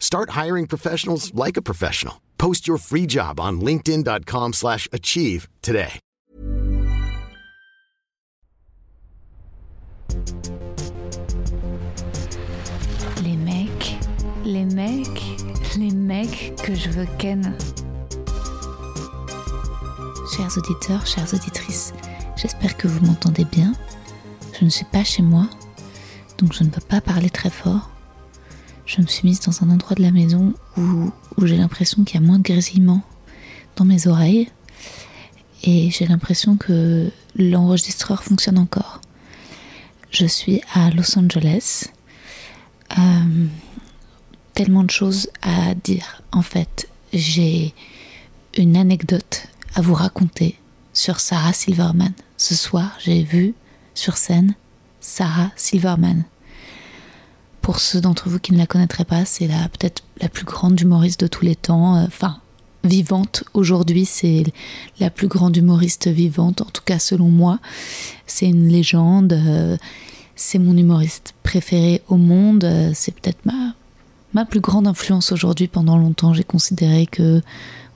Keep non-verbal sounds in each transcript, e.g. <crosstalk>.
Start hiring professionals like a professional. Post your free job on linkedin.com/achieve slash achieve today. Les mecs, les mecs, les mecs que je veux ken. Chers auditeurs, chères auditrices, j'espère que vous m'entendez bien. Je ne suis pas chez moi, donc je ne peux pas parler très fort. Je me suis mise dans un endroit de la maison où, où j'ai l'impression qu'il y a moins de grésillement dans mes oreilles et j'ai l'impression que l'enregistreur fonctionne encore. Je suis à Los Angeles. Euh, tellement de choses à dire. En fait, j'ai une anecdote à vous raconter sur Sarah Silverman. Ce soir, j'ai vu sur scène Sarah Silverman. Pour ceux d'entre vous qui ne la connaîtraient pas, c'est peut-être la plus grande humoriste de tous les temps. Euh, Enfin, vivante aujourd'hui, c'est la plus grande humoriste vivante, en tout cas selon moi. C'est une légende. euh, c'est mon humoriste préféré au monde. euh, C'est peut-être ma, ma plus grande influence aujourd'hui. Pendant longtemps, j'ai considéré que,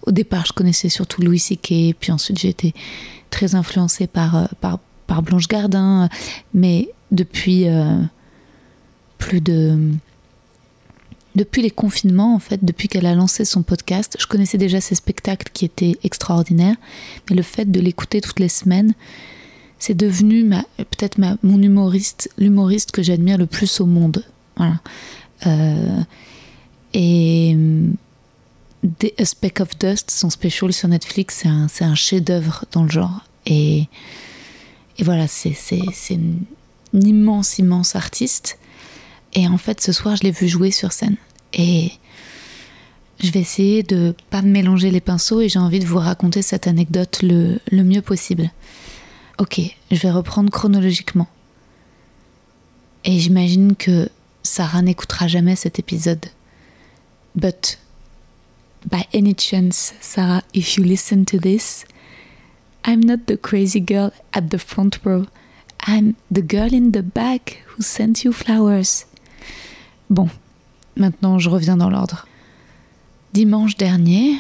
au départ, je connaissais surtout Louis C.K. Puis ensuite, j'ai été très influencée par, par, Blanche Gardin. Mais depuis Depuis les confinements, en fait, depuis qu'elle a lancé son podcast, je connaissais déjà ses spectacles qui étaient extraordinaires, mais le fait de l'écouter toutes les semaines, c'est devenu ma, peut-être ma, mon humoriste, l'humoriste que j'admire le plus au monde. Voilà. Euh, et The- A Speck of Dust, son special sur Netflix, c'est un, chef-d'œuvre dans le genre. Et, et voilà, c'est, c'est, c'est une, une immense, immense artiste. Et en fait, ce soir, je l'ai vu jouer sur scène. Et je vais essayer de pas mélanger les pinceaux et j'ai envie de vous raconter cette anecdote le, le mieux possible. Ok, je vais reprendre chronologiquement. Et j'imagine que Sarah n'écoutera jamais cet épisode. But, by any chance, Sarah, if you listen to this, I'm not the crazy girl at the front row. I'm the girl in the back who sent you flowers. Bon, maintenant je reviens dans l'ordre. Dimanche dernier,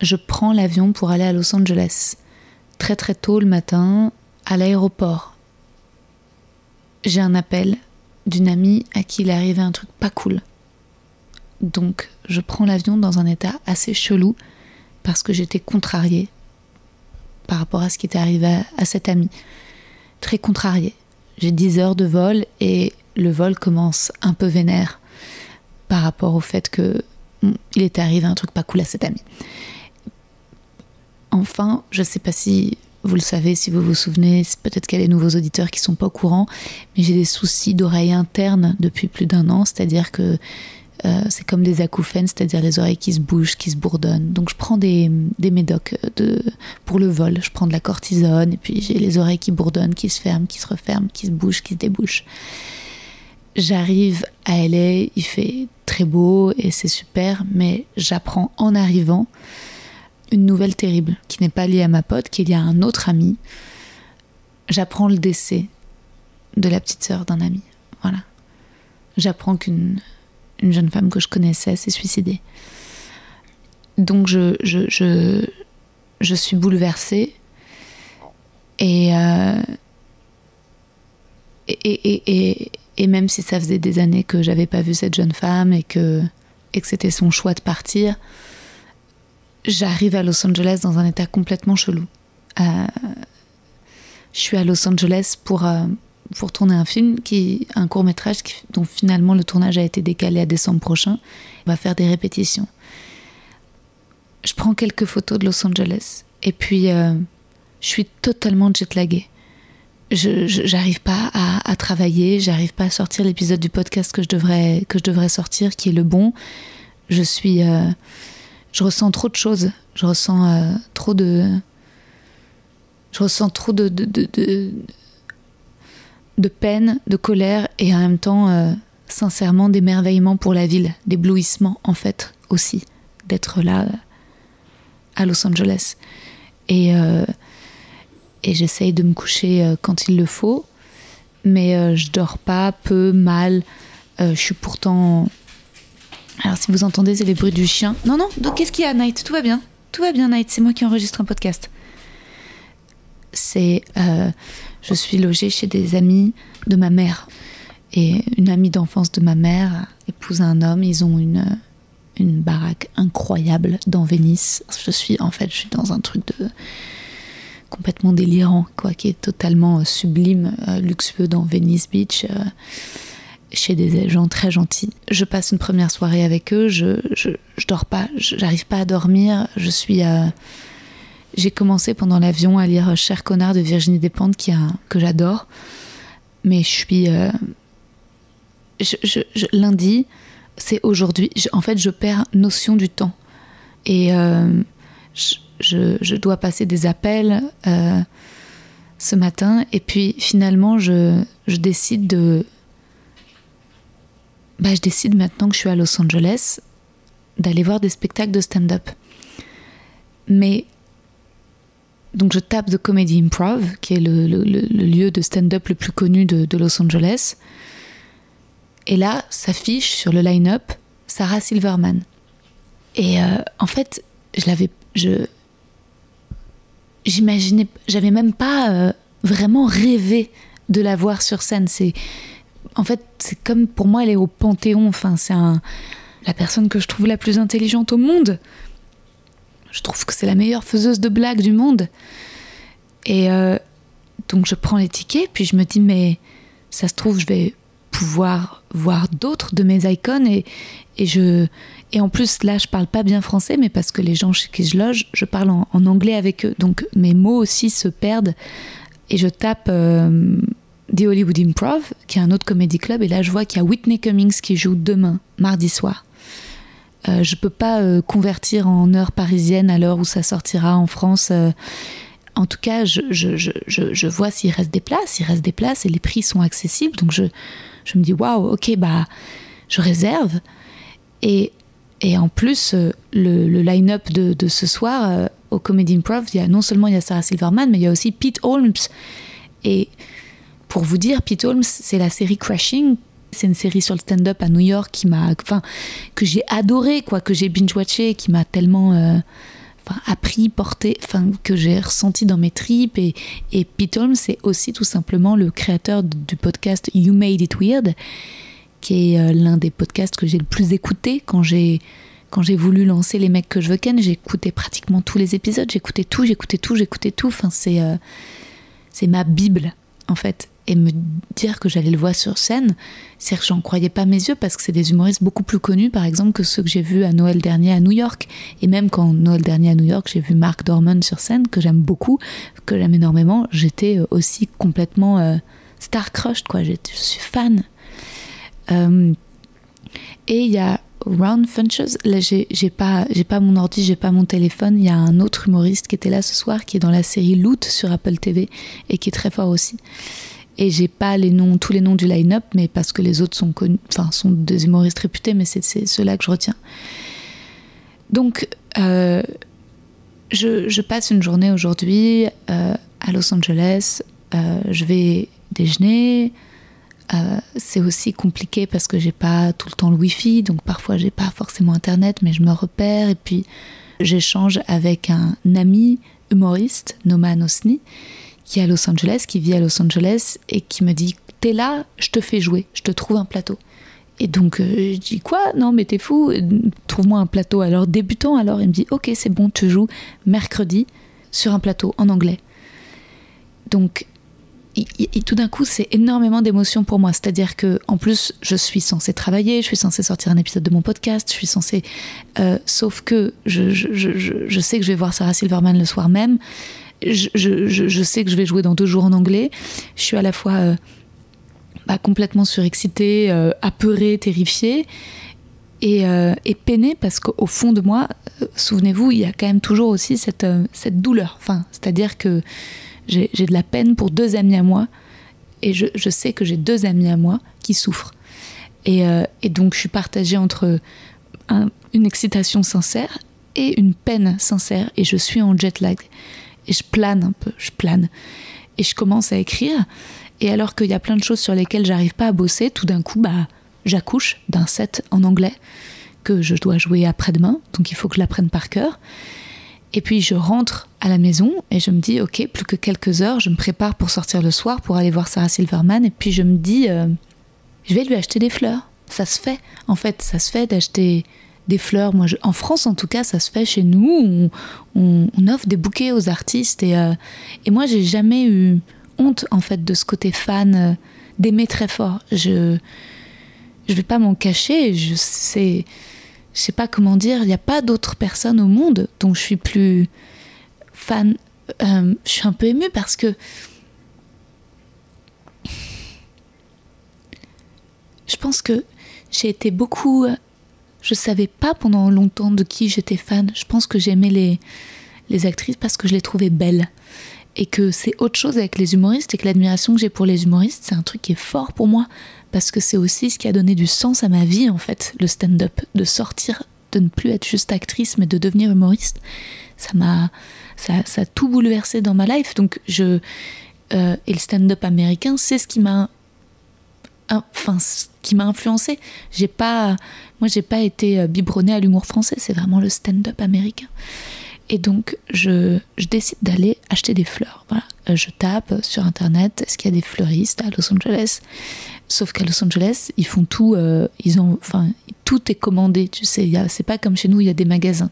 je prends l'avion pour aller à Los Angeles. Très très tôt le matin, à l'aéroport. J'ai un appel d'une amie à qui il est arrivé un truc pas cool. Donc je prends l'avion dans un état assez chelou parce que j'étais contrariée par rapport à ce qui était arrivé à, à cette amie. Très contrariée. J'ai 10 heures de vol et le vol commence un peu vénère par rapport au fait que mm, il était arrivé un truc pas cool à cette amie. Enfin, je sais pas si vous le savez, si vous vous souvenez, peut-être qu'il y a des nouveaux auditeurs qui sont pas au courant, mais j'ai des soucis d'oreilles internes depuis plus d'un an, c'est-à-dire que euh, c'est comme des acouphènes, c'est-à-dire les oreilles qui se bougent, qui se bourdonnent. Donc je prends des, des médocs de, pour le vol, je prends de la cortisone, et puis j'ai les oreilles qui bourdonnent, qui se ferment, qui se referment, qui se bougent, qui se débouchent. J'arrive à LA, il fait très beau et c'est super, mais j'apprends en arrivant une nouvelle terrible qui n'est pas liée à ma pote, qui est liée à un autre ami. J'apprends le décès de la petite sœur d'un ami. Voilà. J'apprends qu'une une jeune femme que je connaissais s'est suicidée. Donc je, je, je, je suis bouleversée et, euh, et, et, et, et même si ça faisait des années que j'avais pas vu cette jeune femme et que, et que c'était son choix de partir, j'arrive à Los Angeles dans un état complètement chelou. Euh, je suis à Los Angeles pour, euh, pour tourner un film, qui, un court métrage dont finalement le tournage a été décalé à décembre prochain. On va faire des répétitions. Je prends quelques photos de Los Angeles et puis euh, je suis totalement jetlaguée. J'arrive pas à, à travailler, j'arrive pas à sortir l'épisode du podcast que je devrais que je devrais sortir, qui est le bon. Je suis, euh, je ressens trop de choses. Je ressens euh, trop de, je ressens trop de, de, de, de, peine, de colère et en même temps, euh, sincèrement, d'émerveillement pour la ville, d'éblouissement en fait aussi, d'être là à Los Angeles. Et, et j'essaye de me coucher euh, quand il le faut, mais euh, je dors pas, peu, mal. je suis pourtant. Alors si vous entendez, c'est les bruits du chien. Non, non, donc qu'est-ce qu'il y a, Night Tout va bien. Tout va bien, Night. C'est moi qui enregistre un podcast. C'est. je suis logée chez des amis de ma mère. Et une amie d'enfance de ma mère épouse un homme. Ils ont une, une baraque incroyable dans Venise. Je suis en fait, je suis dans un truc de complètement délirant, quoi, qui est totalement euh, sublime, euh, luxueux dans Venice Beach, euh, chez des gens très gentils. Je passe une première soirée avec eux, je, je, dors pas, j'arrive pas à dormir, je suis J'ai commencé pendant l'avion à lire Cher connard de Virginie Despentes, qui a, que j'adore, mais je suis. Je, lundi, c'est aujourd'hui. En fait, je perds notion du temps. Et je, dois passer des appels euh, ce matin. Et puis finalement, je, décide de. Bah, je décide maintenant que je suis à Los Angeles d'aller voir des spectacles de stand-up. Mais. Donc je tape The Comedy Improv, qui est le, lieu de stand-up le plus connu de, Los Angeles. Et là, s'affiche sur le line-up Sarah Silverman. Et euh, en fait, je l'avais, je, j'imaginais, j'avais même pas euh, vraiment rêvé de la voir sur scène. C'est, en fait, c'est comme pour moi, elle est au panthéon. C'est la personne que je trouve la plus intelligente au monde. Je trouve que c'est la meilleure faiseuse de blagues du monde. Et euh, donc je prends les tickets, puis je me dis mais ça se trouve je vais pouvoir voir d'autres de mes icônes et, et je et en plus, là, je parle pas bien français, mais parce que les gens chez qui je loge, je parle en, anglais avec eux. Donc mes mots aussi se perdent. Et je tape euh, The Hollywood Improv, qui est un autre comédie club. Et là, je vois qu'il y a Whitney Cummings qui joue demain, mardi soir. Euh, je peux pas euh, convertir en heure parisienne à l'heure où ça sortira en France. Euh. en tout cas, je, je, je, je vois s'il reste des places. Il reste des places et les prix sont accessibles. Donc je, je me dis, waouh, ok, bah, je réserve. Et et en plus, euh, le, line-up de, ce soir euh, au Comedy Improv, il y a, non seulement il y a Sarah Silverman, mais il y a aussi Pete Holmes. Et pour vous dire, Pete Holmes, c'est la série Crashing. C'est une série sur le stand-up à New York qui m'a, enfin, que j'ai adoré, quoi, que j'ai binge-watché, qui m'a tellement euh, appris, porté, enfin, que j'ai ressenti dans mes tripes. Et, et Pete Holmes, c'est aussi tout simplement le créateur du podcast You Made It Weird qui est euh, l'un des podcasts que j'ai le plus écouté quand j'ai quand j'ai voulu lancer les mecs que je veux ken, écouté pratiquement tous les épisodes, j'écoutais tout, j'écoutais tout, j'écoutais tout. Enfin, c'est euh, c'est ma bible en fait. Et me dire que j'allais le voir sur scène, c'est que j'en croyais pas mes yeux parce que c'est des humoristes beaucoup plus connus, par exemple, que ceux que j'ai vus à Noël dernier à New York. Et même quand Noël dernier à New York, j'ai vu Mark Dorman sur scène, que j'aime beaucoup, que j'aime énormément, j'étais euh, aussi complètement star crushed, quoi. Je suis fan. Euh, et il y a Round Funches. Là, j'ai pas mon ordi, j'ai pas mon téléphone. Il y a un autre humoriste qui était là ce soir, qui est dans la série Loot sur Apple TV et qui est très fort aussi. Et j'ai pas tous les noms du line-up, mais parce que les autres sont des humoristes réputés, mais c'est ceux-là que je retiens. Donc, euh, je, passe une journée aujourd'hui euh, à Los Angeles. je vais déjeuner, euh, c'est aussi compliqué parce que j'ai pas tout le temps le wifi, donc parfois j'ai pas forcément internet, mais je me repère et puis j'échange avec un ami humoriste, Noman Osni, qui est à Los Angeles, qui vit à Los Angeles et qui me dit T'es là, je te fais jouer, je te trouve un plateau. Et donc euh, je dis Quoi? Non, mais t'es fou, trouve-moi un plateau. Alors débutant, alors il me dit Ok, c'est bon, tu joues mercredi sur un plateau en anglais. Donc tout d'un coup, c'est énormément d'émotions pour moi. C'est-à-dire que, en plus, je suis censée travailler, je suis censée sortir un épisode de mon podcast, je suis censée. Euh, sauf que je, sais que je vais voir Sarah Silverman le soir même. Je, sais que je vais jouer dans deux jours en anglais. Je suis à la fois euh, bah, complètement surexcitée, euh, apeurée, terrifiée. Et, et peinée parce qu'au fond de moi, souvenez-vous, il y a quand même toujours aussi cette, douleur. Enfin, c'est-à-dire que j'ai de la peine pour deux amis à moi et je, sais que j'ai deux amis à moi qui souffrent. Euh, et donc je suis partagée entre une excitation sincère et une peine sincère et je suis en jet lag et je plane un peu, je plane et je commence à écrire et alors qu'il y a plein de choses sur lesquelles j'arrive pas à bosser, tout d'un coup bah j'accouche d'un set en anglais que je dois jouer après-demain, donc il faut que je l'apprenne par cœur. Et puis je rentre à la maison et je me dis, ok, plus que quelques heures, je me prépare pour sortir le soir, pour aller voir Sarah Silverman. Et puis je me dis, euh, je vais lui acheter des fleurs. Ça se fait, en fait, ça se fait d'acheter des fleurs. Moi, en France, en tout cas, ça se fait chez nous. On, offre des bouquets aux artistes. Et, euh, et moi, j'ai jamais eu honte, en fait, de ce côté fan, euh, d'aimer très fort. Je je vais pas m'en cacher. Je sais je sais pas comment dire, il n'y a pas d'autres personnes au monde dont je suis plus fan. Euh, je suis un peu émue parce que je pense que j'ai été beaucoup. Je savais pas pendant longtemps de qui j'étais fan. Je pense que j'aimais les, les actrices parce que je les trouvais belles. Et que c'est autre chose avec les humoristes et que l'admiration que j'ai pour les humoristes, c'est un truc qui est fort pour moi parce que c'est aussi ce qui a donné du sens à ma vie en fait, le stand-up, de sortir, de ne plus être juste actrice mais de devenir humoriste. Ça m'a, ça, a tout bouleversé dans ma life. Donc je euh, et le stand-up américain, c'est ce qui m'a, enfin, qui m'a influencé. J'ai pas, moi j'ai pas été euh, biberonnée à l'humour français, c'est vraiment le stand-up américain. Et donc, je, je décide d'aller acheter des fleurs. Voilà. Euh, je tape sur Internet, est-ce qu'il y a des fleuristes à Los Angeles? Sauf qu'à Los Angeles, ils font tout, euh, ils ont, enfin, tout est commandé, tu sais. C'est pas comme chez nous, il y a des magasins.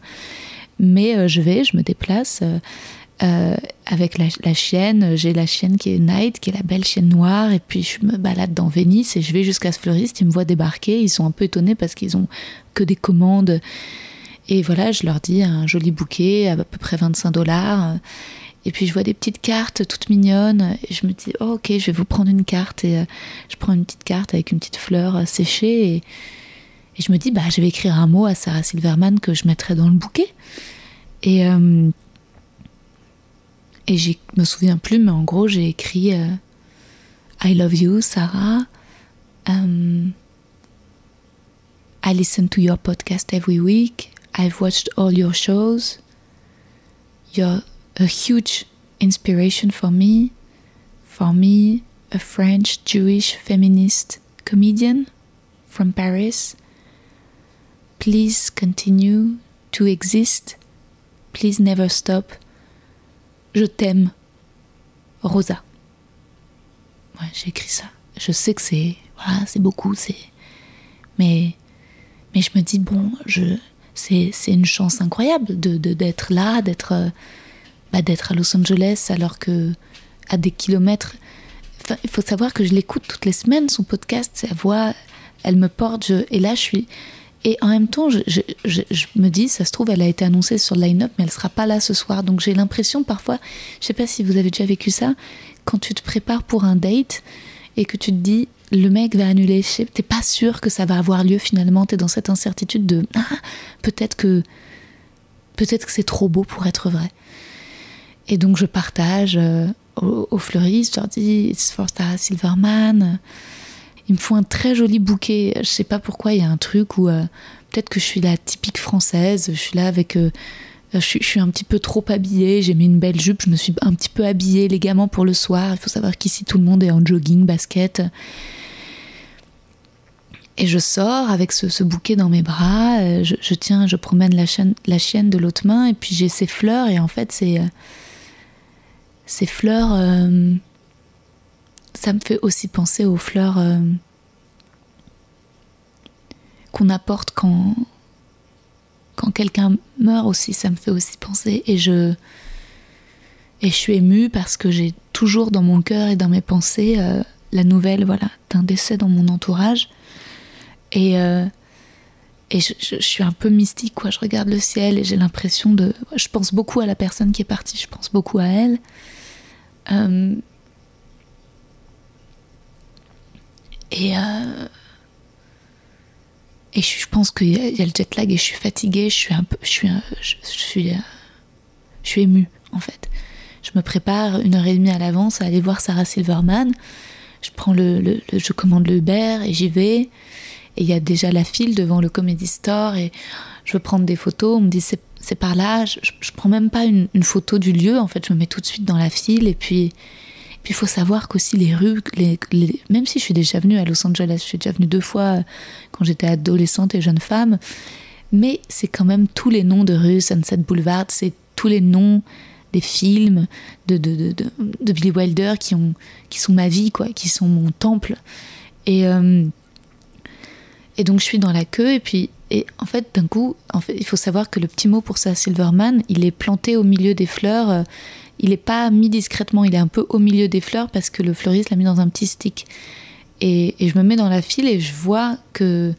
Mais je vais, je me déplace avec la, chienne. J'ai la chienne qui est Night, qui est la belle chienne noire. Et puis je me balade dans Venise et je vais jusqu'à ce fleuriste. Ils me voient débarquer. Ils sont un peu étonnés parce qu'ils ont que des commandes. Et voilà, je leur dis un joli bouquet à, peu près 25 dollars. Et puis je vois des petites cartes toutes mignonnes et je me dis oh, ok je vais vous prendre une carte et euh, je prends une petite carte avec une petite fleur euh, séchée et, je me dis bah je vais écrire un mot à Sarah Silverman que je mettrai dans le bouquet et euh, et je me souviens plus mais en gros j'ai écrit I love you Sarah um, I listen to your podcast every week I've watched all your shows you're a huge inspiration for me. For me, a French Jewish feminist comedian from Paris. Please continue to exist. Please never stop. Je t'aime, Rosa. Ouais, j'ai écrit ça. Je sais que c'est voilà, c'est beaucoup, c'est mais mais je me dis bon, je c'est c'est une chance incroyable de d'être là, d'être bah, d'être à Los Angeles alors que à des kilomètres. il faut savoir que je l'écoute toutes les semaines, son podcast, sa voix, elle me porte. et là, je suis. Et en même temps, je, me dis, ça se trouve, elle a été annoncée sur le line-up, mais elle sera pas là ce soir. Donc j'ai l'impression parfois, je sais pas si vous avez déjà vécu ça, quand tu te prépares pour un date et que tu te dis, le mec va annuler, t'es pas sûr que ça va avoir lieu finalement, t'es dans cette incertitude de, ah, peut-être que, peut-être que c'est trop beau pour être vrai. Et donc je partage euh, aux, fleuristes, je leur dis It's for Sarah Silverman. Ils me font un très joli bouquet. Je sais pas pourquoi, il y a un truc où euh, peut-être que je suis la typique française. Je suis là avec. Euh, je, suis un petit peu trop habillée. J'ai mis une belle jupe. Je me suis un petit peu habillée légalement pour le soir. Il faut savoir qu'ici tout le monde est en jogging, basket. Et je sors avec ce, bouquet dans mes bras. Je, tiens, je promène la, la chienne de l'autre main. Et puis j'ai ces fleurs. Et en fait, c'est ces fleurs, euh, ça me fait aussi penser aux fleurs euh, qu'on apporte quand, quand quelqu'un meurt aussi. Ça me fait aussi penser. Et je, et je suis émue parce que j'ai toujours dans mon cœur et dans mes pensées euh, la nouvelle voilà, d'un décès dans mon entourage. Et, euh, et je, suis un peu mystique, quoi. Je regarde le ciel et j'ai l'impression de. Je pense beaucoup à la personne qui est partie, je pense beaucoup à elle. Euh, et. et je pense qu'il y, a le jet lag et je suis fatiguée, je suis un peu. Je suis, je, suis, je suis émue, en fait. Je me prépare une heure et demie à l'avance à aller voir Sarah Silverman. Je prends le, je commande le Uber et j'y vais. Et il y a déjà la file devant le Comedy Store et je veux prendre des photos. On me dit c'est par là. Je, je, prends même pas une, photo du lieu. En fait, je me mets tout de suite dans la file et puis. Puis il faut savoir qu'aussi les rues, même si je suis déjà venue à Los Angeles, je suis déjà venue deux fois quand j'étais adolescente et jeune femme, mais c'est quand même tous les noms de rues, Sunset Boulevard, c'est tous les noms des films de, de, de, de, Billy Wilder qui, ont, qui sont ma vie, quoi, qui sont mon temple. Et, euh, et donc je suis dans la queue et puis et en fait d'un coup, en fait, il faut savoir que le petit mot pour ça, Silverman, il est planté au milieu des fleurs. Il n'est pas mis discrètement, il est un peu au milieu des fleurs parce que le fleuriste l'a mis dans un petit stick. Et, je me mets dans la file et je vois que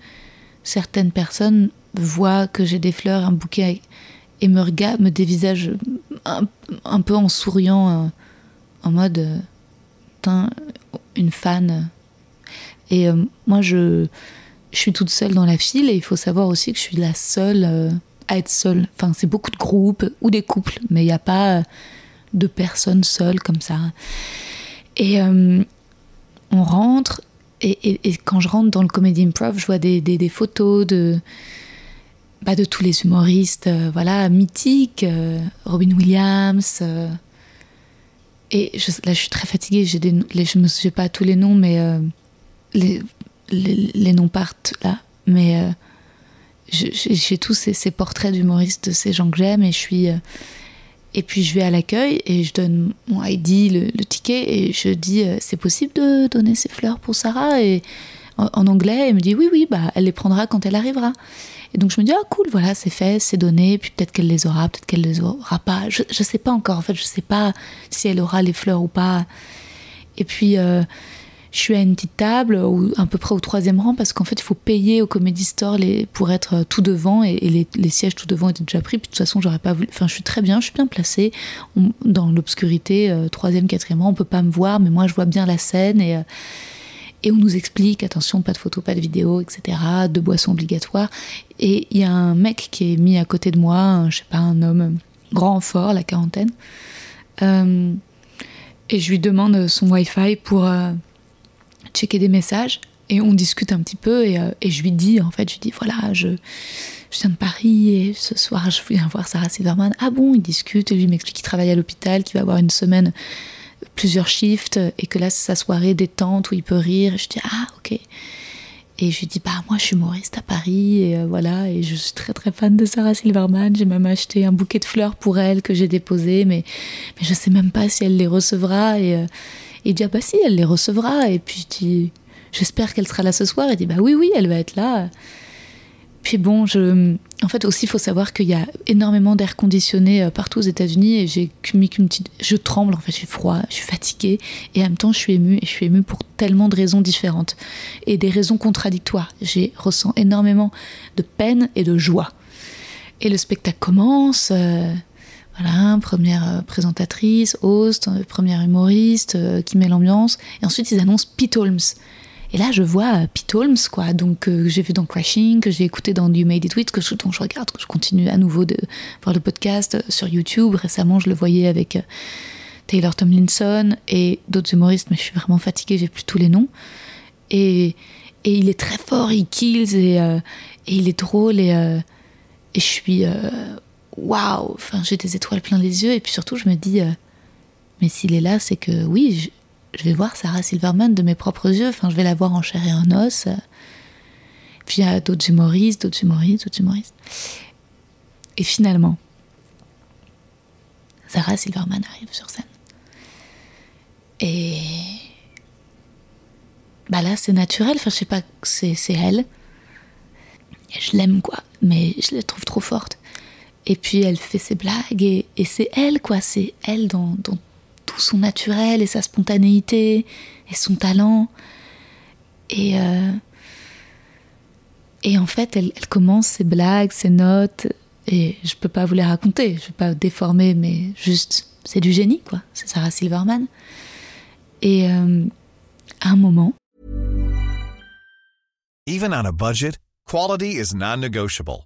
certaines personnes voient que j'ai des fleurs, un bouquet et me me dévisage un, peu en souriant, euh, en mode euh, une fan. Et euh, moi, je, je suis toute seule dans la file et il faut savoir aussi que je suis la seule à être seule. Enfin, c'est beaucoup de groupes ou des couples, mais il n'y a pas de personnes seules comme ça. Et on rentre, et, quand je rentre dans le comédie improv, je vois des, photos de bah, de tous les humoristes euh, voilà, mythiques, euh, Robin Williams. Euh, et là, je suis très fatiguée, je ne sais pas tous les noms, mais les, les, noms partent là. Mais j'ai tous ces, ces portraits d'humoristes de ces gens que j'aime et je suis. Et puis je vais à l'accueil et je donne mon ID, le, ticket, et je dis c'est possible de donner ces fleurs pour Sarah? Et en, anglais, elle me dit oui, oui, bah, elle les prendra quand elle arrivera. Et donc je me dis, ah cool, voilà, c'est fait, c'est donné, puis peut-être qu'elle les aura, peut-être qu'elle les aura pas. Je, ne sais pas encore, en fait, je sais pas si elle aura les fleurs ou pas. Et puis, euh, je suis à une petite table, ou à peu près au troisième rang, parce qu'en fait, il faut payer au Comedy Store pour être tout devant, et, les, sièges tout devant étaient déjà pris. Puis de toute façon, j'aurais pas voulu. Enfin, je suis très bien, je suis bien placée. dans l'obscurité, euh, troisième, quatrième rang, on peut pas me voir, mais moi, je vois bien la scène, et. Euh, on nous explique, attention, pas de photos, pas de vidéos, etc., de boissons obligatoires. Et il y a un mec qui est mis à côté de moi, je sais pas, un homme grand, fort, la quarantaine. Euh, et je lui demande son Wi-Fi pour euh, checker des messages. Et on discute un petit peu et, euh, et, je lui dis, en fait, je lui dis, voilà, je, viens de Paris et ce soir, je viens voir Sarah Silverman. Ah bon, il discute, et lui m'explique qu'il travaille à l'hôpital, qu'il va avoir une semaine plusieurs shifts et que là c'est sa soirée détente où il peut rire. je dis ah ok. Et je lui dis bah moi je suis humoriste à Paris et euh, voilà et je suis très très fan de Sarah Silverman. J'ai même acheté un bouquet de fleurs pour elle que j'ai déposé mais mais je sais même pas si elle les recevra et, euh, il dit ah bah si elle les recevra et puis j'espère qu'elle sera là ce soir. Il dit bah oui oui elle va être là. Puis bon, je, en fait aussi, il faut savoir qu'il y a énormément d'air conditionné euh, partout aux États-Unis et j'ai mis qu'une petite. Je tremble, en fait, j'ai froid, je suis fatiguée et en même temps, je suis émue et je suis émue pour tellement de raisons différentes et des raisons contradictoires. J'ai ressens énormément de peine et de joie. Et le spectacle commence. Euh, voilà, première euh, présentatrice, host, première humoriste qui met l'ambiance. Et ensuite, ils annoncent Pete Holmes. Et là, je vois euh, Pete Holmes, quoi, donc euh, j'ai vu dans Crashing, que j'ai écouté dans You Made It With, que je, dont je regarde, que je continue à nouveau de voir le podcast euh, sur YouTube. Récemment, je le voyais avec Taylor Tomlinson et d'autres humoristes, mais je suis vraiment fatiguée, j'ai plus tous les noms. Et, et il est très fort, il kills et, et il est drôle et, et je suis waouh, enfin j'ai des étoiles plein les yeux et puis surtout je me dis mais s'il est là, c'est que oui, je vais voir Sarah Silverman de mes propres yeux, enfin je vais la voir en chair et en os. Puis il y a d'autres humoristes, d'autres humoristes, d'autres humoristes. Et finalement, Sarah Silverman arrive sur scène. Et bah là c'est naturel, enfin je sais pas, c'est elle. Et je l'aime quoi, mais je la trouve trop forte. Et puis elle fait ses blagues et, c'est elle quoi, c'est elle dans, dans tout son naturel et sa spontanéité et son talent. Et, euh, et en fait, elle, commence ses blagues, ses notes, et je peux pas vous les raconter, je vais pas déformer, mais juste, c'est du génie, quoi. C'est Sarah Silverman. Et euh, à un moment. Even on a budget, quality is non-negotiable.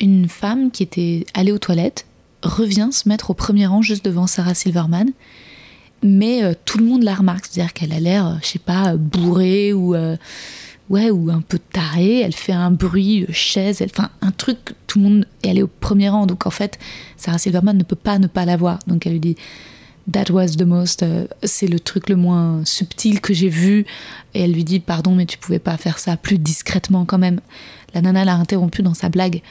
Une femme qui était allée aux toilettes revient se mettre au premier rang juste devant Sarah Silverman. Mais euh, tout le monde la remarque, c'est-à-dire qu'elle a l'air, euh, je sais pas, bourrée ou euh, ouais, ou un peu tarée, elle fait un bruit de chaise, enfin un truc, tout le monde, et elle est au premier rang, donc en fait, Sarah Silverman ne peut pas ne pas la voir, donc elle lui dit That was the most, euh, c'est le truc le moins subtil que j'ai vu, et elle lui dit pardon, mais tu pouvais pas faire ça plus discrètement quand même. La nana l'a interrompu dans sa blague.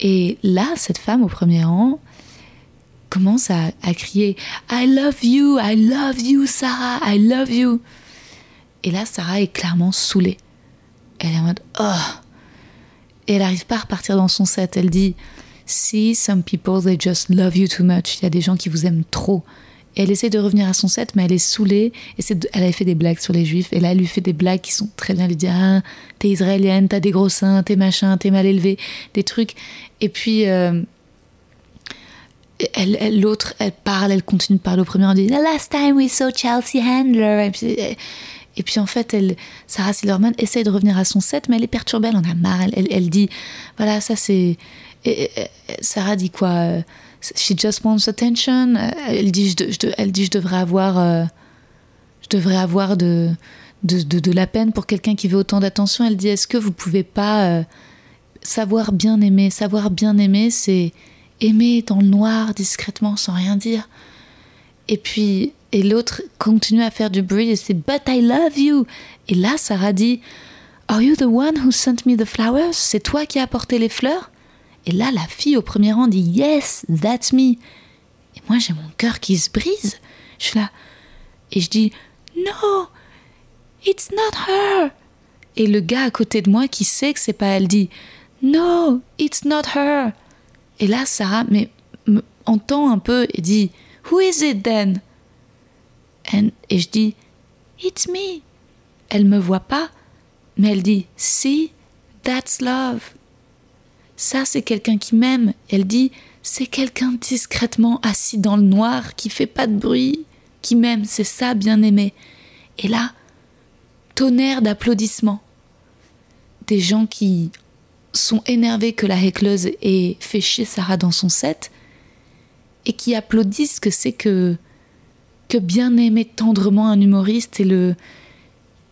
Et là, cette femme au premier rang commence à, crier I love you, I love you, Sarah, I love you. Et là, Sarah est clairement saoulée. Elle est en mode Oh Et elle n'arrive pas à repartir dans son set. Elle dit See, some people, they just love you too much. Il y a des gens qui vous aiment trop. Elle essaie de revenir à son set, mais elle est saoulée. Et elle avait fait des blagues sur les juifs. Et là, elle lui fait des blagues qui sont très bien. Elle lui dit Ah, t'es israélienne, t'as des gros seins, t'es machin, t'es mal élevée, des trucs. Et puis. Euh, elle, l'autre, elle parle, elle continue de parler au premier, elle dit The last time we saw Chelsea Handler. Et puis, en fait, elle, Sarah Silverman essaye de revenir à son set, mais elle est perturbée, elle en a marre. Elle, dit, voilà, ça c'est... Sarah dit quoi euh, She just wants attention. Elle dit, je, devrais avoir, euh, je devrais avoir de, de, de, la peine pour quelqu'un qui veut autant d'attention. Elle dit, est-ce que vous pouvez pas euh, savoir bien aimer? Savoir bien aimer, c'est aimer dans le noir, discrètement, sans rien dire. Et puis, et l'autre continue à faire du bruit et c'est But I love you. Et là, Sarah dit Are you the one who sent me the flowers? C'est toi qui as apporté les fleurs? Et là, la fille au premier rang dit Yes, that's me. Et moi, j'ai mon cœur qui se brise. Je suis là. Et je dis No, it's not her. Et le gars à côté de moi qui sait que c'est pas elle dit No, it's not her. Et là, Sarah mais, entend un peu et dit Who is it then? et je dis It's me. Elle me voit pas, mais elle dit See, that's love. Ça, c'est quelqu'un qui m'aime. Elle dit C'est quelqu'un discrètement assis dans le noir, qui fait pas de bruit, qui m'aime. C'est ça, bien aimé. Et là, tonnerre d'applaudissements. Des gens qui sont énervés que la heckleuse ait fait chier Sarah dans son set et qui applaudissent que c'est que que bien aimer tendrement un humoriste et le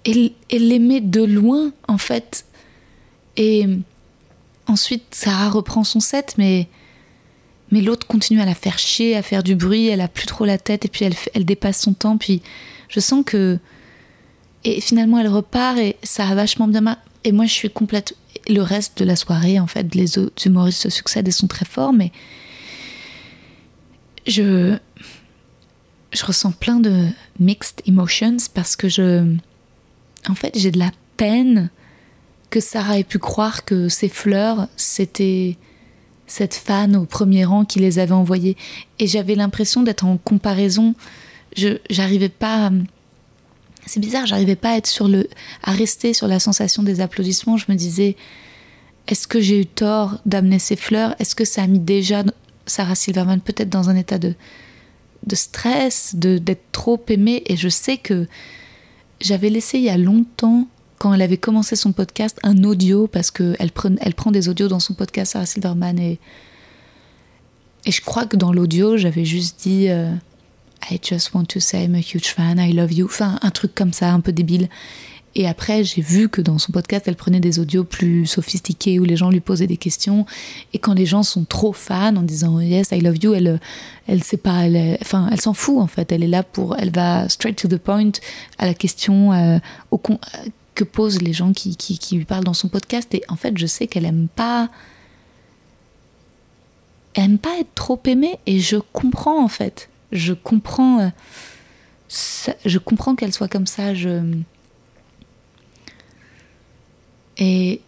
et, l'aimer de loin en fait et ensuite Sarah reprend son set mais mais l'autre continue à la faire chier à faire du bruit elle a plus trop la tête et puis elle, elle dépasse son temps puis je sens que et finalement elle repart et ça a vachement bien marché et moi je suis complète le reste de la soirée en fait les autres humoristes se succèdent et sont très forts mais je je ressens plein de mixed emotions parce que je. En fait, j'ai de la peine que Sarah ait pu croire que ces fleurs, c'était cette fan au premier rang qui les avait envoyées. Et j'avais l'impression d'être en comparaison. Je j'arrivais pas. C'est bizarre, j'arrivais pas à être sur le, à rester sur la sensation des applaudissements. Je me disais, est-ce que j'ai eu tort d'amener ces fleurs? Est-ce que ça a mis déjà Sarah Silverman peut-être dans un état de, de stress, de d'être trop aimée? Et je sais que j'avais laissé il y a longtemps, quand elle avait commencé son podcast, un audio, parce qu'elle elle prend des audios dans son podcast, Sarah Silverman. Et, et je crois que dans l'audio, j'avais juste dit euh, I just want to say I'm a huge fan, I love you. Enfin, un truc comme ça, un peu débile. et après, j'ai vu que dans son podcast, elle prenait des audios plus sophistiqués où les gens lui posaient des questions. Et quand les gens sont trop fans en disant Yes, I love you, elle, elle sait pas, enfin, elle s'en fout en fait. Elle est là pour, elle va straight to the point à la question euh, au, que posent les gens qui, qui, qui, lui parlent dans son podcast. Et en fait, je sais qu'elle aime pas, aime pas être trop aimée. Et je comprends en fait. Je comprends, euh, je comprends qu'elle soit comme ça. Je et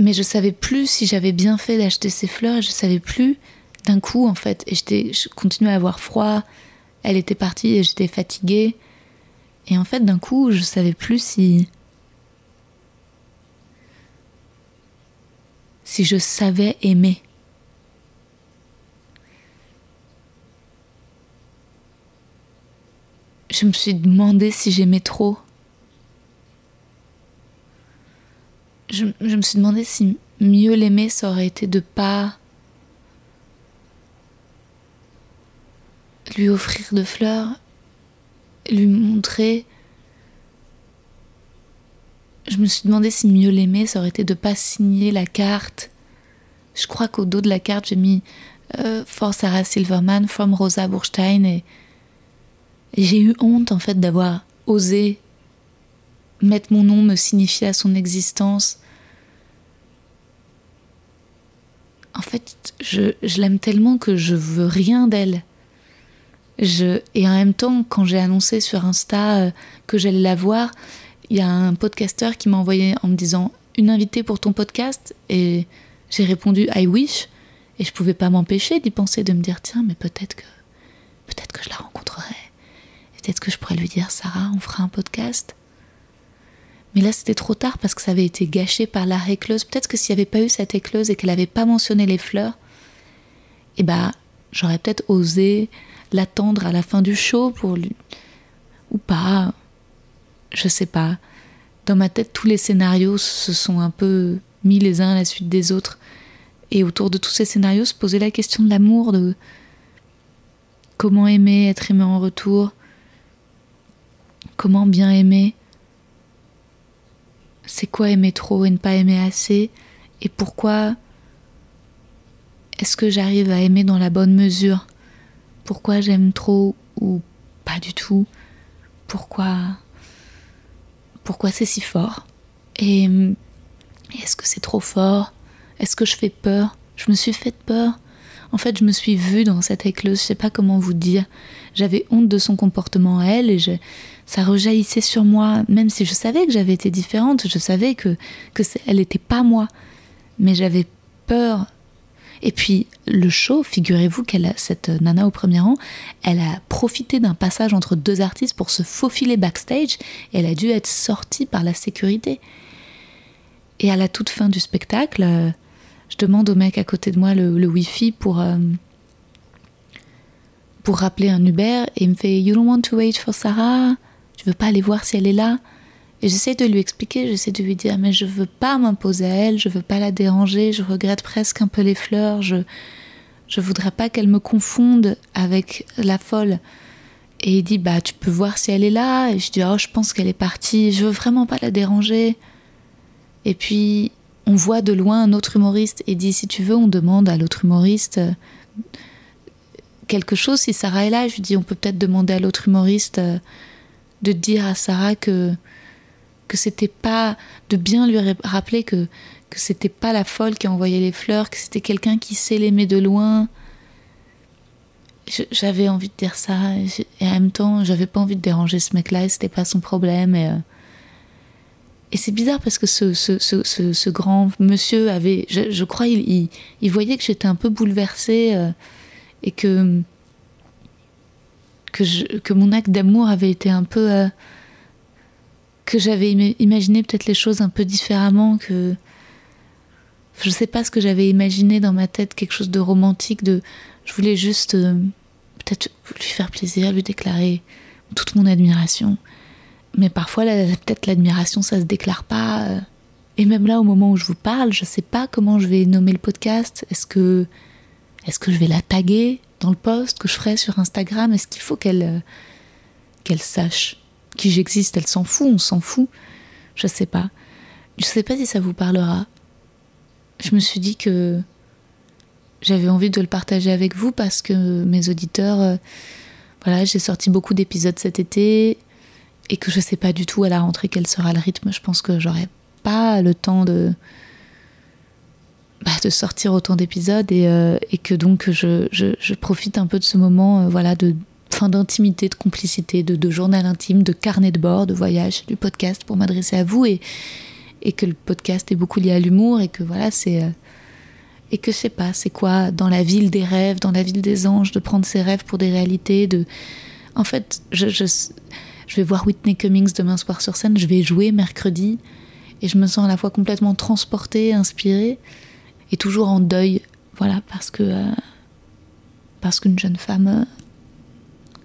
mais je savais plus si j'avais bien fait d'acheter ces fleurs. Je savais plus d'un coup en fait. Et je continuais à avoir froid. Elle était partie et j'étais fatiguée. Et en fait, d'un coup, je savais plus si si je savais aimer. Je me suis demandé si j'aimais trop. je, me suis demandé si mieux l'aimer, ça aurait été de pas lui offrir de fleurs, lui montrer. Je me suis demandé si mieux l'aimer, ça aurait été de pas signer la carte. Je crois qu'au dos de la carte, j'ai mis euh, For Sarah Silverman, from Rosa Burstein, et j'ai eu honte en fait d'avoir osé mettre mon nom me signifier à son existence. En fait, je, l'aime tellement que je veux rien d'elle. Et en même temps, quand j'ai annoncé sur Insta euh, que j'allais la voir, il y a un podcasteur qui m'a envoyé en me disant une invitée pour ton podcast? Et j'ai répondu I wish. Et je pouvais pas m'empêcher d'y penser de me dire tiens mais peut-être que peut-être que je la rencontrerai. Peut-être que je pourrais lui dire Sarah on fera un podcast. Mais là, c'était trop tard parce que ça avait été gâché par la écleuse. Peut-être que s'il n'y avait pas eu cette écleuse et qu'elle n'avait pas mentionné les fleurs, eh ben, j'aurais peut-être osé l'attendre à la fin du show pour lui. Ou pas. Je sais pas. Dans ma tête, tous les scénarios se sont un peu mis les uns à la suite des autres. Et autour de tous ces scénarios se posait la question de l'amour, de comment aimer, être aimé en retour, comment bien aimer c'est quoi aimer trop et ne pas aimer assez? Et pourquoi est-ce que j'arrive à aimer dans la bonne mesure? Pourquoi j'aime trop ou pas du tout Pourquoi pourquoi c'est si fort Et est-ce que c'est trop fort? Est-ce que je fais peur? Je me suis fait peur. En fait, je me suis vue dans cette écleuse, je sais pas comment vous dire. J'avais honte de son comportement à elle et ça rejaillissait sur moi, même si je savais que j'avais été différente, je savais que, que elle n'était pas moi. Mais j'avais peur. Et puis, le show, figurez-vous qu'elle cette nana au premier rang, elle a profité d'un passage entre deux artistes pour se faufiler backstage et elle a dû être sortie par la sécurité. Et à la toute fin du spectacle, euh, je demande au mec à côté de moi le, wifi pour, euh, pour rappeler un Uber et il me fait You don't want to wait for Sarah? Je veux pas aller voir si elle est là? Et j'essaie de lui expliquer, j'essaie de lui dire, mais je veux pas m'imposer à elle, je veux pas la déranger, je regrette presque un peu les fleurs, je, je voudrais pas qu'elle me confonde avec la folle. Et il dit, bah, tu peux voir si elle est là. Et je dis, oh, je pense qu'elle est partie, je veux vraiment pas la déranger. Et puis, on voit de loin un autre humoriste et dit, si tu veux, on demande à l'autre humoriste euh, quelque chose. Si Sarah est là, je lui dis, on peut peut-être demander à l'autre humoriste euh, de dire à Sarah que que c'était pas de bien lui rappeler que que c'était pas la folle qui a envoyé les fleurs, que c'était quelqu'un qui sait l'aimer de loin. J'avais envie de dire ça et en même temps j'avais pas envie de déranger ce mec-là et c'était pas son problème et, euh, et c'est bizarre parce que ce, ce, ce, ce, grand monsieur avait, je, crois, il, il, voyait que j'étais un peu bouleversée euh, et que que, mon acte d'amour avait été un peu. Euh, que j'avais imaginé peut-être les choses un peu différemment, que. Je sais pas ce que j'avais imaginé dans ma tête, quelque chose de romantique, de. Je voulais juste euh, peut-être lui faire plaisir, lui déclarer toute mon admiration. Mais parfois, peut-être l'admiration, ça se déclare pas. Euh. Et même là, au moment où je vous parle, je sais pas comment je vais nommer le podcast. Est-ce que, est-ce que je vais la taguer dans le post que je ferai sur Instagram? Est-ce qu'il faut qu'elle euh, qu'elle sache? Qui j'existe, elle s'en fout, on s'en fout. Je sais pas. Je sais pas si ça vous parlera. Je me suis dit que j'avais envie de le partager avec vous parce que mes auditeurs, euh, voilà, j'ai sorti beaucoup d'épisodes cet été et que je sais pas du tout à la rentrée quel sera le rythme. Je pense que j'aurai pas le temps de bah, de sortir autant d'épisodes et, euh, que donc je, je, je, profite un peu de ce moment, euh, voilà, de d'intimité, de complicité, de, journal intime, de carnet de bord, de voyage, du podcast pour m'adresser à vous. Et, que le podcast est beaucoup lié à l'humour et que voilà, c'est et que je sais pas, c'est quoi dans la ville des rêves, dans la ville des anges, de prendre ses rêves pour des réalités, de en fait, je, je, je vais voir Whitney Cummings demain soir sur scène, je vais jouer mercredi et je me sens à la fois complètement transportée, inspirée et toujours en deuil, voilà, parce que euh, parce qu'une jeune femme euh,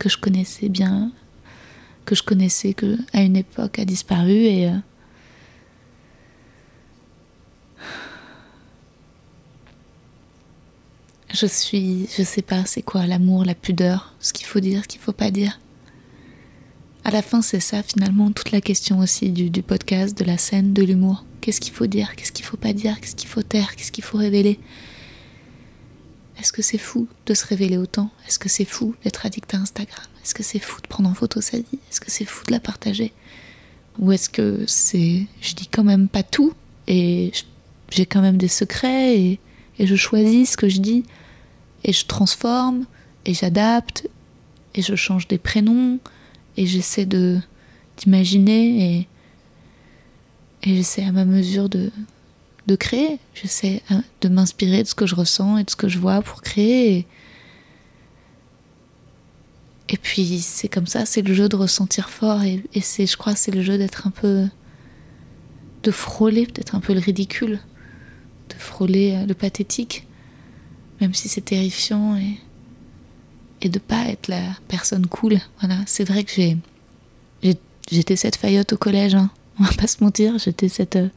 que je connaissais bien, que je connaissais que à une époque a disparu et euh, Je suis, je sais pas, c'est quoi l'amour, la pudeur, ce qu'il faut dire, ce qu'il faut pas dire. À la fin, c'est ça finalement toute la question aussi du, du podcast, de la scène, de l'humour. Qu'est-ce qu'il faut dire, qu'est-ce qu'il faut pas dire, qu'est-ce qu'il faut taire, qu'est-ce qu'il faut révéler. Est-ce que c'est fou de se révéler autant? Est-ce que c'est fou d'être addict à Instagram? Est-ce que c'est fou de prendre en photo sa vie? Est-ce que c'est fou de la partager? Ou est-ce que c'est, je dis quand même pas tout et j'ai quand même des secrets et, je choisis ce que je dis et je transforme et j'adapte et je change des prénoms et j'essaie de d'imaginer et j'essaie à ma mesure de, de créer. J'essaie hein, de m'inspirer de ce que je ressens et de ce que je vois pour créer. Et, puis c'est comme ça, c'est le jeu de ressentir fort et, et c'est, je crois, c'est le jeu d'être un peu, de frôler peut-être un peu le ridicule, de frôler euh, le pathétique même si c'est terrifiant et, et de pas être la personne cool. Voilà, c'est vrai que j'ai, j'étais cette faillotte au collège, hein. <laughs> on va pas se mentir, j'étais cette. Euh,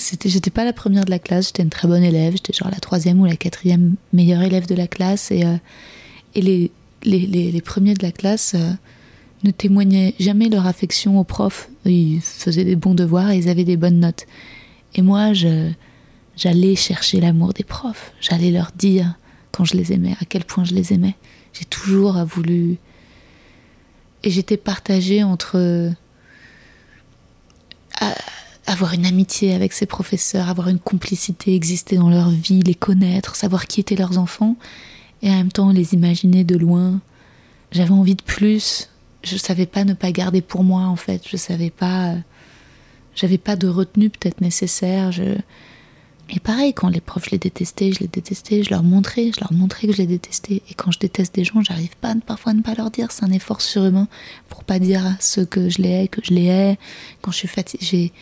c'était, j'étais pas la première de la classe, j'étais une très bonne élève, j'étais genre la troisième ou la quatrième meilleure élève de la classe et, euh, et les, les, les, premiers de la classe euh, ne témoignaient jamais leur affection aux profs. Ils faisaient des bons devoirs et ils avaient des bonnes notes. Et moi, je, J'allais chercher l'amour des profs, j'allais leur dire quand je les aimais, à quel point je les aimais. J'ai toujours voulu. Et j'étais partagée entre avoir une amitié avec ces professeurs, avoir une complicité, exister dans leur vie, les connaître, savoir qui étaient leurs enfants, et en même temps les imaginer de loin. J'avais envie de plus. Je savais pas ne pas garder pour moi en fait. Je savais pas. J'avais pas de retenue peut-être nécessaire. Je, et pareil, quand les profs, je les détestais, je les détestais, je leur montrais, je leur montrais que je les détestais. Et quand je déteste des gens, j'arrive pas, parfois à ne pas leur dire. C'est un effort surhumain pour pas dire à ceux que je les hais, que je les hais. Quand je suis fatiguée,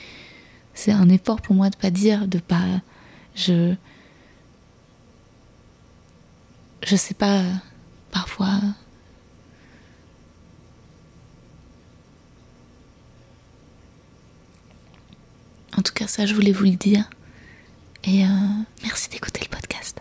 c'est un effort pour moi de pas dire, de pas. Je. Je sais pas, parfois. En tout cas, ça, je voulais vous le dire. Et euh, merci d'écouter le podcast.